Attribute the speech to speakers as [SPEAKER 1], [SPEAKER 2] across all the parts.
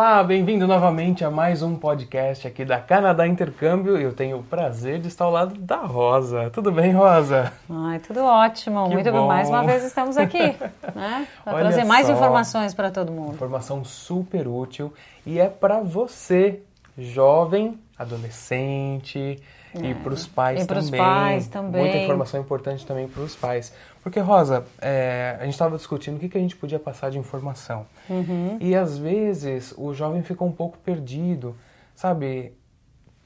[SPEAKER 1] Olá, bem-vindo novamente a mais um podcast aqui da Canadá Intercâmbio. Eu tenho o prazer de estar ao lado da Rosa. Tudo bem, Rosa?
[SPEAKER 2] Ai, tudo ótimo.
[SPEAKER 1] Que
[SPEAKER 2] Muito
[SPEAKER 1] bom.
[SPEAKER 2] bem. Mais uma vez estamos aqui, né? Para trazer mais
[SPEAKER 1] só.
[SPEAKER 2] informações para todo mundo.
[SPEAKER 1] Informação super útil e é para você, jovem, adolescente e para os pais
[SPEAKER 2] É. E
[SPEAKER 1] também.
[SPEAKER 2] pais também.
[SPEAKER 1] Muita informação importante também para os pais. Porque, Rosa, é, a gente estava discutindo o que, que a gente podia passar de informação.
[SPEAKER 2] Uhum.
[SPEAKER 1] E às vezes o jovem fica um pouco perdido, sabe?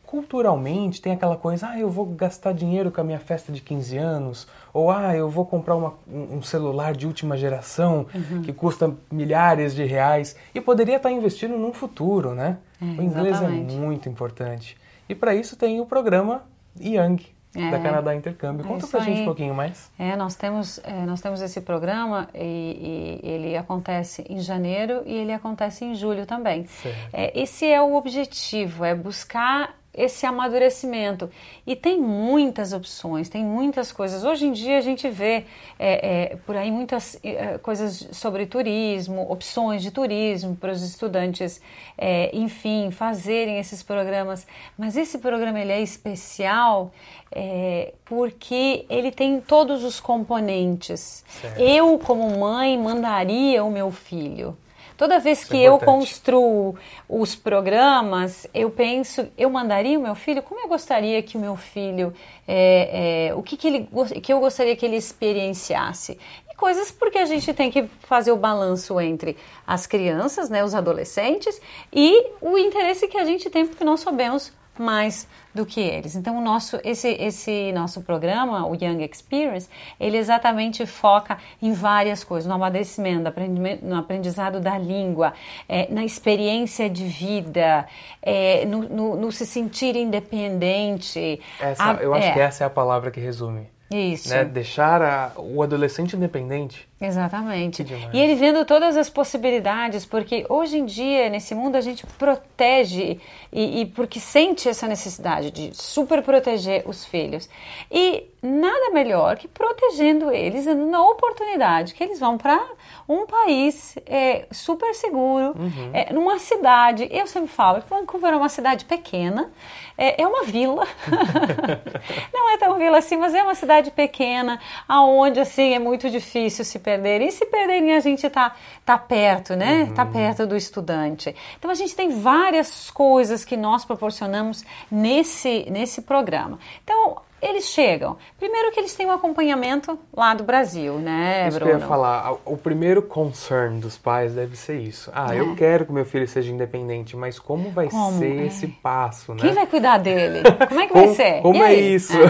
[SPEAKER 1] Culturalmente tem aquela coisa, ah, eu vou gastar dinheiro com a minha festa de 15 anos, ou ah, eu vou comprar uma- um um celular de última geração
[SPEAKER 2] Uhum.
[SPEAKER 1] que custa milhares de reais e poderia estar investindo num futuro, né?
[SPEAKER 2] É,
[SPEAKER 1] o inglês
[SPEAKER 2] exatamente.
[SPEAKER 1] é muito importante. E para isso tem o programa Young,
[SPEAKER 2] É.
[SPEAKER 1] da Canadá Intercâmbio.
[SPEAKER 2] É
[SPEAKER 1] Conta pra gente
[SPEAKER 2] aí.
[SPEAKER 1] um pouquinho mais.
[SPEAKER 2] É, nós temos, é, nós temos esse programa e, e ele acontece em janeiro e ele acontece em julho também. É, esse é o objetivo, é buscar esse amadurecimento. E tem muitas opções, tem muitas coisas. Hoje em dia a gente vê é, é, por aí muitas é, coisas sobre turismo, opções de turismo para os estudantes, é, enfim, fazerem esses programas. Mas esse programa ele é especial é, porque ele tem todos os componentes.
[SPEAKER 1] Certo.
[SPEAKER 2] Eu, como mãe, mandaria o meu filho. Toda vez
[SPEAKER 1] Isso
[SPEAKER 2] que
[SPEAKER 1] é
[SPEAKER 2] eu construo os programas, eu penso, eu mandaria o meu filho, como eu gostaria que o meu filho, é, é, o que, que, ele, que eu gostaria que ele experienciasse. E coisas porque a gente tem que fazer o balanço entre as crianças, né, os adolescentes, e o interesse que a gente tem, porque nós sabemos mais do que eles. Então, o nosso, esse, esse nosso programa, o Young Experience, ele exatamente foca em várias coisas, no amadurecimento, no aprendi- no aprendizado da língua, eh, na experiência de vida, eh, no, no- no se sentir independente.
[SPEAKER 1] Essa,
[SPEAKER 2] A-
[SPEAKER 1] eu acho
[SPEAKER 2] é,
[SPEAKER 1] que essa é a palavra que resume.
[SPEAKER 2] Isso.
[SPEAKER 1] Né? Deixar a- o adolescente independente.
[SPEAKER 2] Exatamente. E ele vendo todas as possibilidades, porque hoje em dia, nesse mundo, a gente protege e, e porque sente essa necessidade de super proteger os filhos. E nada melhor que protegendo eles na oportunidade que eles vão para um país é, super seguro,
[SPEAKER 1] Uhum.
[SPEAKER 2] é, numa cidade. Eu sempre falo que Vancouver é uma cidade pequena, é, é uma vila. Não é tão vila assim, mas é uma cidade pequena, aonde assim é muito difícil se perderem. E se perderem, a gente tá, tá perto, né? Tá perto do estudante. Então a gente tem várias coisas que nós proporcionamos nesse, nesse programa. Então, eles chegam. Primeiro que eles têm um acompanhamento lá do Brasil, né,
[SPEAKER 1] Isso que
[SPEAKER 2] Bruno?
[SPEAKER 1] eu ia falar, o primeiro concern dos pais deve ser isso. Ah, eu quero que meu filho seja independente, mas como vai
[SPEAKER 2] É. Como?
[SPEAKER 1] ser
[SPEAKER 2] É.
[SPEAKER 1] esse passo, né?
[SPEAKER 2] Quem vai cuidar dele? Como é que vai
[SPEAKER 1] Como-
[SPEAKER 2] ser?
[SPEAKER 1] Como é isso?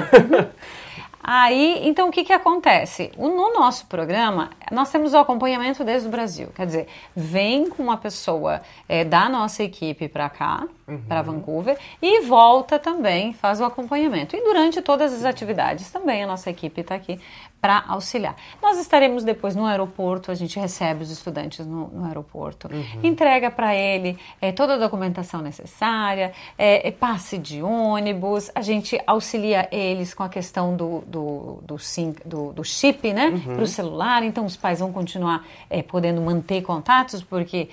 [SPEAKER 2] Aí, então, o que, que acontece? No nosso programa, nós temos o acompanhamento desde o Brasil. Quer dizer, vem com uma pessoa eh, da nossa equipe para cá, para Vancouver, e volta também, faz o acompanhamento. E durante todas as atividades também a nossa equipe está aqui para auxiliar. Nós estaremos depois no aeroporto, a gente recebe os estudantes no, no aeroporto, entrega para ele eh, toda a documentação necessária, eh, eh, passe de ônibus, a gente auxilia eles com a questão do, do, do, sim- do- do chip, né, para o celular, então os pais vão continuar eh, podendo manter contatos, porque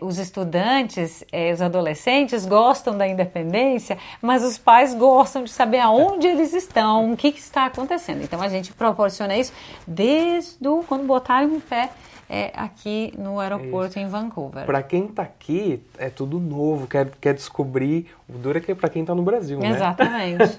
[SPEAKER 2] os estudantes, os adolescentes gostam da independência, mas os pais gostam de saber aonde eles estão, o que, que está acontecendo. Então a gente proporciona isso desde o, quando botarem o pé eh, aqui no aeroporto em Vancouver.
[SPEAKER 1] Pra quem tá aqui, é tudo novo, quer, quer descobrir. O duro é que é pra quem tá no Brasil, né?
[SPEAKER 2] Exatamente.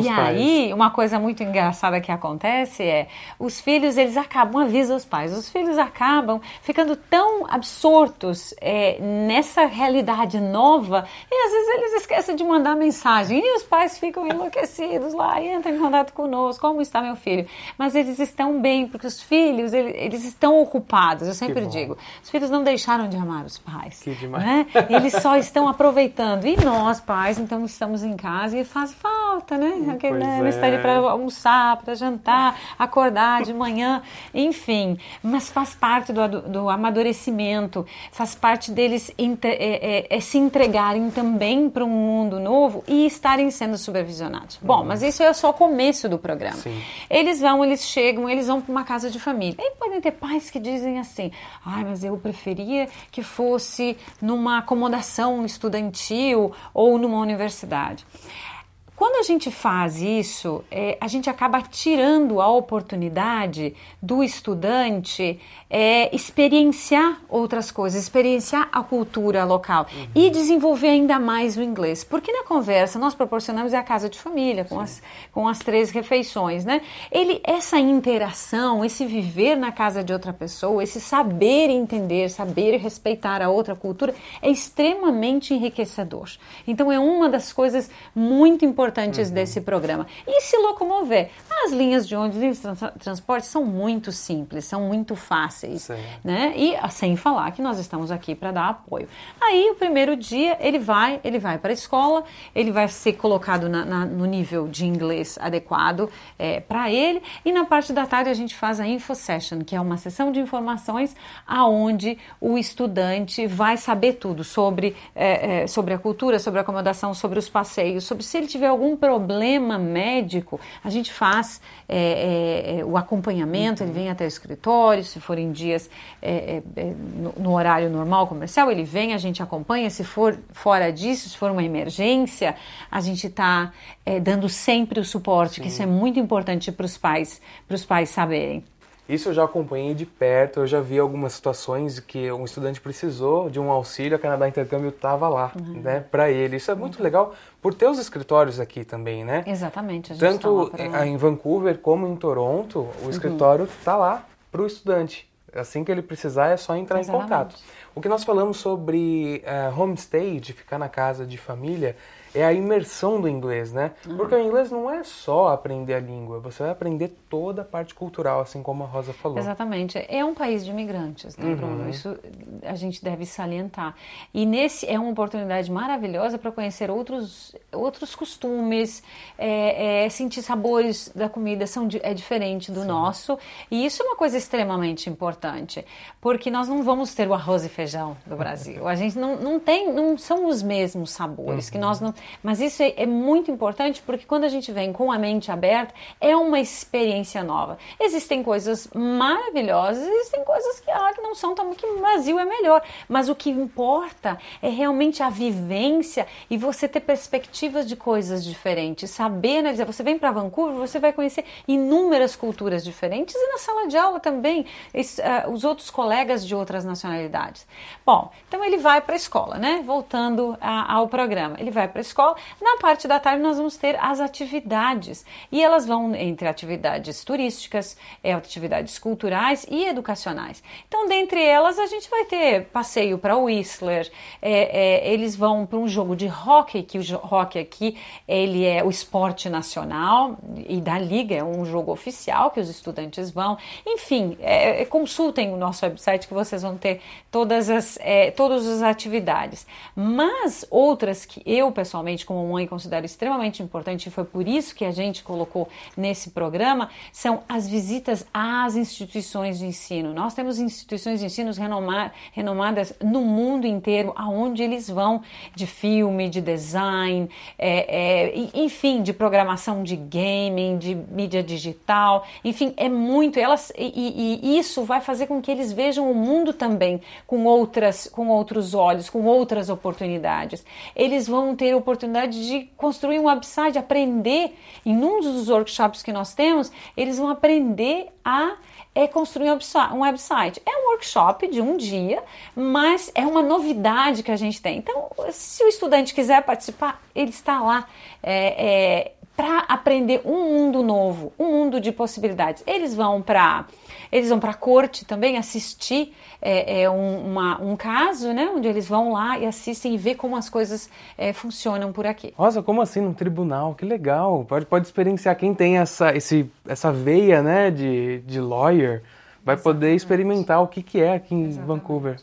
[SPEAKER 2] e
[SPEAKER 1] pais.
[SPEAKER 2] aí, uma coisa muito engraçada que acontece é os filhos, eles acabam, avisa os pais, os filhos acabam ficando tão absortos é, nessa realidade nova e às vezes eles esquecem de mandar mensagem e os pais ficam enlouquecidos lá e entram em contato conosco, como está meu filho? Mas eles estão bem, porque os filhos, ele- eles estão ocupados, eu sempre digo. Os filhos não deixaram de amar os pais.
[SPEAKER 1] Que demais.
[SPEAKER 2] né? Eles só estão aproveitando E nós, pais, então estamos em casa e faz falta, né? Aquele, né? Ali
[SPEAKER 1] é.
[SPEAKER 2] para almoçar, para jantar, acordar de manhã, enfim. Mas faz parte do, do amadurecimento, faz parte deles inte- é, é, é se entregarem também para um mundo novo e estarem sendo supervisionados. Bom, mas isso é só o começo do programa.
[SPEAKER 1] Sim.
[SPEAKER 2] Eles vão, eles chegam, eles vão para uma casa de família. E podem ter pais que dizem assim: ai, mas eu preferia que fosse numa acomodação estudantil ou numa universidade. Quando a gente faz isso, é, a gente acaba tirando a oportunidade do estudante é, experienciar outras coisas, experienciar a cultura local e desenvolver ainda mais o inglês. Porque na conversa nós proporcionamos a casa de família com as, com as três refeições, né? Ele, essa interação, esse viver na casa de outra pessoa, esse saber entender, saber respeitar a outra cultura é extremamente enriquecedor. Então é uma das coisas muito importantes desse programa. E se locomover. As linhas de ônibus e trans- transporte são muito simples, são muito fáceis, né? E ah, sem falar que nós estamos aqui para dar apoio. Aí o primeiro dia ele vai, ele vai para a escola, ele vai ser colocado na- na- no nível de inglês adequado para ele e na parte da tarde a gente faz a info session, que é uma sessão de informações aonde o estudante vai saber tudo sobre eh, eh, sobre a cultura, sobre a acomodação, sobre os passeios, sobre se ele tiver algum problema médico, a gente faz eh, eh, eh, o acompanhamento, ele vem até o escritório, se forem dias eh, eh, eh, no, no horário normal comercial, ele vem, a gente acompanha, se for fora disso, se for uma emergência, a gente está dando sempre o suporte, que isso é muito importante para os pais, para os pais saberem.
[SPEAKER 1] Isso eu já acompanhei de perto, eu já vi algumas situações que um estudante precisou de um auxílio, a Canadá Intercâmbio estava lá,
[SPEAKER 2] Uhum.
[SPEAKER 1] né, para ele. Isso é muito legal por ter os escritórios aqui também, né?
[SPEAKER 2] Exatamente,
[SPEAKER 1] Tanto
[SPEAKER 2] pra-
[SPEAKER 1] em Vancouver como em Toronto,
[SPEAKER 2] Uhum.
[SPEAKER 1] o escritório está lá para o estudante. Assim que ele precisar, é só entrar
[SPEAKER 2] Exatamente.
[SPEAKER 1] em contato. O que nós falamos sobre eh, homestay, de ficar na casa de família, é a imersão do inglês, né?
[SPEAKER 2] Uhum.
[SPEAKER 1] Porque o inglês não é só aprender a língua, você vai aprender toda a parte cultural, assim como a Rosa falou.
[SPEAKER 2] Exatamente. É um país de imigrantes, né, Bruno? Isso a gente deve salientar. E nesse é uma oportunidade maravilhosa para conhecer outros, outros costumes, é, é, sentir sabores da comida são, é diferente do nosso. E isso é uma coisa extremamente importante, porque nós não vamos ter o arroz e feijão do Brasil. A gente não, não tem, não são os mesmos sabores que nós não. Mas isso é, é muito importante porque quando a gente vem com a mente aberta, é uma experiência nova. Existem coisas maravilhosas, existem coisas que, ah, que não são tão que o Brasil é melhor. Mas o que importa é realmente a vivência e você ter perspectivas de coisas diferentes, saber analisar. Você vem para Vancouver, você vai conhecer inúmeras culturas diferentes e na sala de aula também ah, os outros colegas de outras nacionalidades. Bom, então ele vai para a escola, né? Voltando a- ao programa, ele vai para escola. Na parte da tarde nós vamos ter as atividades e elas vão entre atividades turísticas, eh, atividades culturais e educacionais. Então, dentre elas a gente vai ter passeio para Whistler, eh, eh, eles vão para um jogo de hockey, que o hockey aqui ele é o esporte nacional e da liga é um jogo oficial que os estudantes vão. Enfim, eh, eh, consultem o nosso website que vocês vão ter todas as eh, todas as atividades. Mas outras que eu pessoalmente como mãe considero extremamente importante e foi por isso que a gente colocou nesse programa são as visitas às instituições de ensino. Nós temos instituições de ensino renoma- renomadas no mundo inteiro, aonde eles vão de filme, de design, é, é, enfim, de programação de gaming, de mídia digital, enfim, é muito. Elas e, e- isso vai fazer com que eles vejam o mundo também com outras, com outros olhos, com outras oportunidades. Eles vão ter oportunidade de construir um website, aprender em um dos workshops que nós temos, eles vão aprender a é construir um websi- website. É um workshop de um dia, mas é uma novidade que a gente tem. Então, se o estudante quiser participar, ele está lá para aprender um mundo novo, um mundo de possibilidades. Eles vão para eles vão para a corte também assistir é, é, um, uma- um caso, né, onde eles vão lá e assistem e vê como as coisas é, funcionam por aqui.
[SPEAKER 1] Nossa, como assim num tribunal? Que legal. Pode, pode experienciar quem tem essa, esse, essa veia, né, de, de lawyer, vai poder experimentar o que, que é aqui em Vancouver.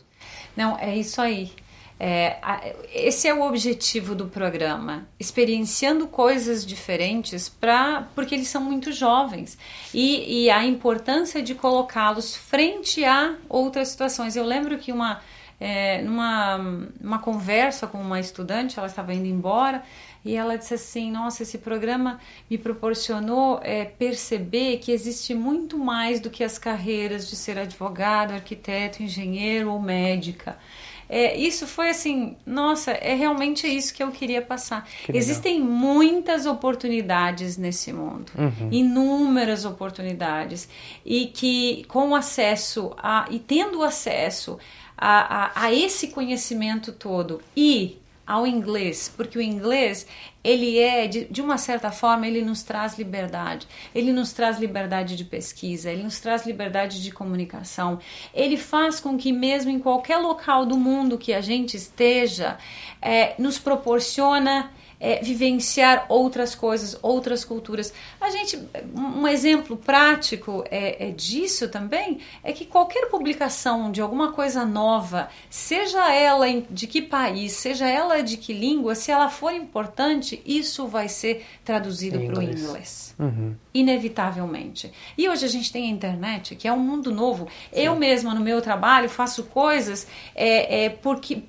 [SPEAKER 2] Não, é isso aí. É, esse é o objetivo do programa, experienciando coisas diferentes para porque eles são muito jovens e, e a importância de colocá-los frente a outras situações. Eu lembro que uma é, numa uma conversa com uma estudante, ela estava indo embora e ela disse assim: Nossa, esse programa me proporcionou é, perceber que existe muito mais do que as carreiras de ser advogado, arquiteto, engenheiro ou médica. É, isso foi assim, nossa, é realmente isso que eu queria passar. Que Existem muitas oportunidades nesse mundo, uhum. inúmeras oportunidades, e que com acesso a e tendo acesso a, a, a esse conhecimento todo e ao inglês, porque o inglês ele é de, de, uma certa forma ele nos traz liberdade, ele nos traz liberdade de pesquisa, ele nos traz liberdade de comunicação, ele faz com que mesmo em qualquer local do mundo que a gente esteja, é, nos proporciona é, vivenciar outras coisas, outras culturas. A gente, um exemplo prático é, é, disso também é que qualquer publicação de alguma coisa nova, seja ela de que país, seja ela de que língua, se ela for importante, isso vai ser traduzido para o inglês. Uhum. Inevitavelmente. E hoje a gente tem a internet, que é um mundo novo. Sim. Eu mesma, no meu trabalho, faço coisas é, é porque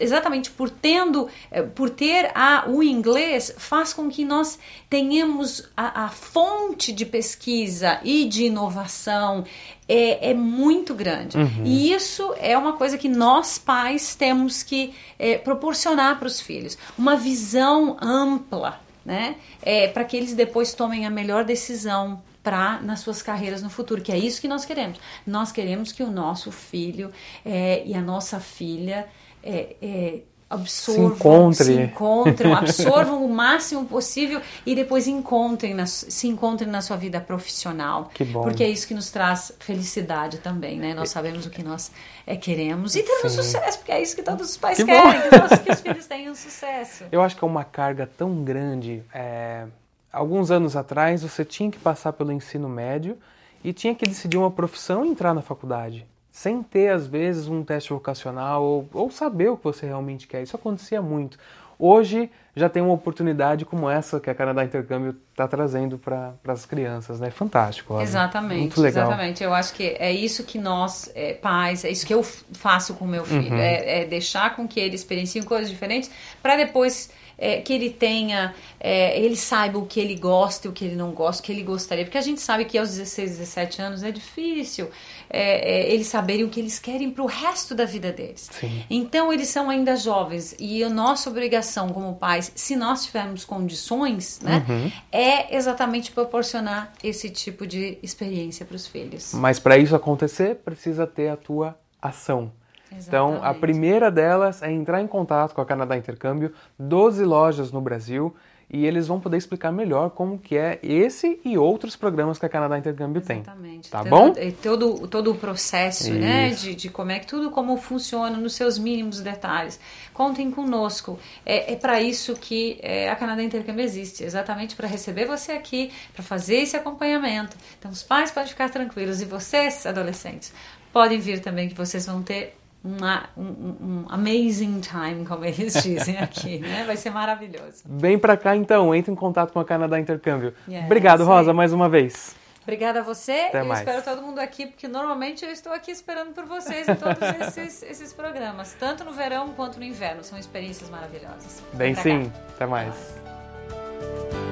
[SPEAKER 2] exatamente por tendo, é, por ter a o inglês faz com que nós tenhamos a, a fonte de pesquisa e de inovação é, é muito grande. Uhum. E isso é uma coisa que nós pais temos que é, proporcionar para os filhos. Uma visão ampla, né? É, para que eles depois tomem a melhor decisão para nas suas carreiras no futuro, que é isso que nós queremos. Nós queremos que o nosso filho é, e a nossa filha é, é, absorvam,
[SPEAKER 1] se, encontre.
[SPEAKER 2] se encontram, absorvam o máximo possível e depois encontrem na, se encontrem na sua vida profissional.
[SPEAKER 1] Que bom.
[SPEAKER 2] Porque é isso que nos traz felicidade também, né? Nós sabemos o que nós é, queremos e temos sucesso, porque é isso que todos os pais que querem, que os, que os, filhos tenham sucesso.
[SPEAKER 1] Eu acho que é uma carga tão grande. É... Alguns anos atrás, você tinha que passar pelo ensino médio e tinha que decidir uma profissão e entrar na faculdade sem ter, às vezes, um teste vocacional ou, ou saber o que você realmente quer. Isso acontecia muito. Hoje já tem uma oportunidade como essa que a Canadá Intercâmbio está trazendo para as crianças, né? Fantástico. Olha.
[SPEAKER 2] Exatamente.
[SPEAKER 1] Muito legal.
[SPEAKER 2] Exatamente. Eu acho que é isso que nós, é, pais, é isso que eu faço com meu filho. Uhum. É, é deixar com que ele experiencie coisas diferentes para depois é, que ele tenha, é, ele saiba o que ele gosta e o que ele não gosta, o que ele gostaria. Porque a gente sabe que aos 16, 17 anos é difícil é, é, eles saberem o que eles querem para o resto da vida deles.
[SPEAKER 1] Sim.
[SPEAKER 2] Então eles são ainda jovens e a nossa obrigação como pais, se nós tivermos condições, né, uhum. é exatamente proporcionar esse tipo de experiência para os filhos.
[SPEAKER 1] Mas para isso acontecer, precisa ter a tua ação. Então, a primeira delas é entrar em contato com a Canadá Intercâmbio, 12 lojas no Brasil, e eles vão poder explicar melhor como que é esse e outros programas que a Canadá Intercâmbio
[SPEAKER 2] Exatamente. tem. Exatamente.
[SPEAKER 1] Tá bom?
[SPEAKER 2] Todo, todo o processo, Isso. né, de, de como é que tudo como funciona nos seus mínimos detalhes. Contem conosco. É, é para isso que é, a Canadá Intercâmbio existe, exatamente para receber você aqui, para fazer esse acompanhamento. Então, os pais podem ficar tranquilos e vocês, adolescentes, podem vir também que vocês vão ter uma, um, um, amazing time, como eles dizem aqui, né? Vai ser maravilhoso.
[SPEAKER 1] Vem para cá então, entre em contato com a Canadá Intercâmbio. Yes, Obrigado, Rosa, mais uma vez.
[SPEAKER 2] Obrigada a você.
[SPEAKER 1] Até
[SPEAKER 2] eu
[SPEAKER 1] mais.
[SPEAKER 2] espero todo mundo aqui, porque normalmente eu estou aqui esperando por vocês em todos esses, esses programas, tanto no verão quanto no inverno. São experiências maravilhosas.
[SPEAKER 1] Bem sim. Cá. Até mais.
[SPEAKER 2] Até mais.